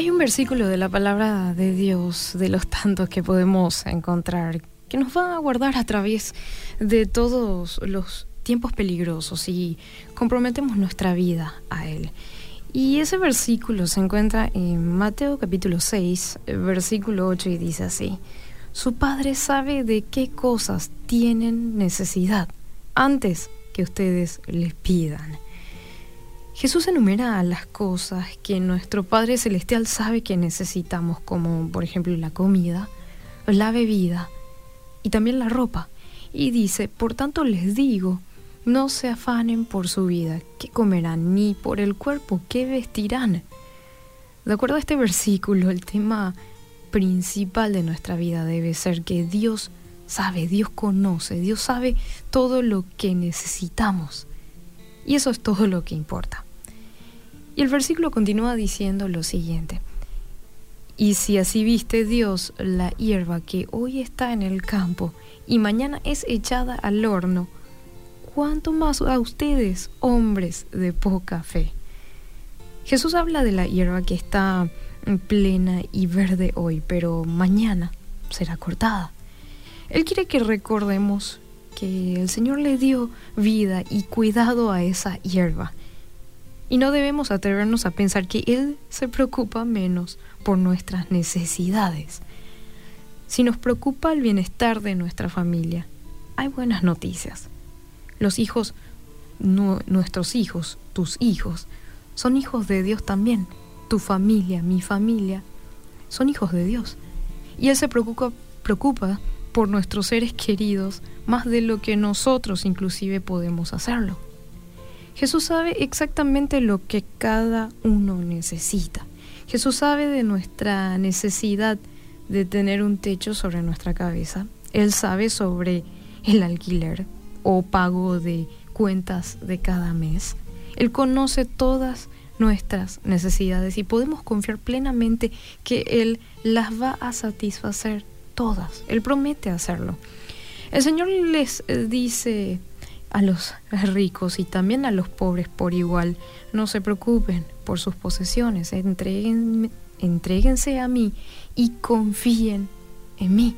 Hay un versículo de la palabra de Dios, de los tantos que podemos encontrar, que nos va a guardar a través de todos los tiempos peligrosos y comprometemos nuestra vida a Él. Y ese versículo se encuentra en Mateo capítulo 6, versículo 8 y dice así, Su Padre sabe de qué cosas tienen necesidad antes que ustedes les pidan. Jesús enumera las cosas que nuestro Padre Celestial sabe que necesitamos, como por ejemplo la comida, la bebida y también la ropa. Y dice, por tanto les digo, no se afanen por su vida, qué comerán, ni por el cuerpo, qué vestirán. De acuerdo a este versículo, el tema principal de nuestra vida debe ser que Dios sabe, Dios conoce, Dios sabe todo lo que necesitamos. Y eso es todo lo que importa. Y el versículo continúa diciendo lo siguiente. Y si así viste Dios la hierba que hoy está en el campo y mañana es echada al horno, ¿cuánto más a ustedes, hombres de poca fe? Jesús habla de la hierba que está plena y verde hoy, pero mañana será cortada. Él quiere que recordemos que el Señor le dio vida y cuidado a esa hierba y no debemos atrevernos a pensar que Él se preocupa menos por nuestras necesidades. Si nos preocupa el bienestar de nuestra familia, hay buenas noticias. Los hijos, nuestros hijos, tus hijos, son hijos de Dios también. Tu familia, mi familia, son hijos de Dios. Y Él se preocupa, preocupa por nuestros seres queridos más de lo que nosotros inclusive podemos hacerlo. Jesús sabe exactamente lo que cada uno necesita. Jesús sabe de nuestra necesidad de tener un techo sobre nuestra cabeza. Él sabe sobre el alquiler o pago de cuentas de cada mes. Él conoce todas nuestras necesidades y podemos confiar plenamente que Él las va a satisfacer todas. Él promete hacerlo. El Señor les dice a los ricos y también a los pobres por igual. No se preocupen por sus posesiones, entreguen, a mí y confíen en mí.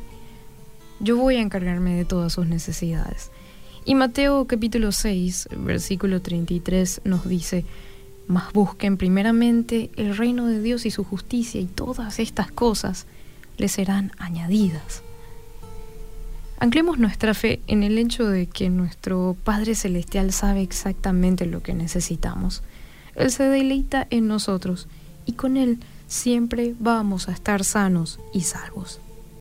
Yo voy a encargarme de todas sus necesidades. Y Mateo capítulo 6, versículo 33 nos dice, mas busquen primeramente el reino de Dios y su justicia y todas estas cosas les serán añadidas. Anclemos nuestra fe en el hecho de que nuestro Padre Celestial sabe exactamente lo que necesitamos. Él se deleita en nosotros y con Él siempre vamos a estar sanos y salvos.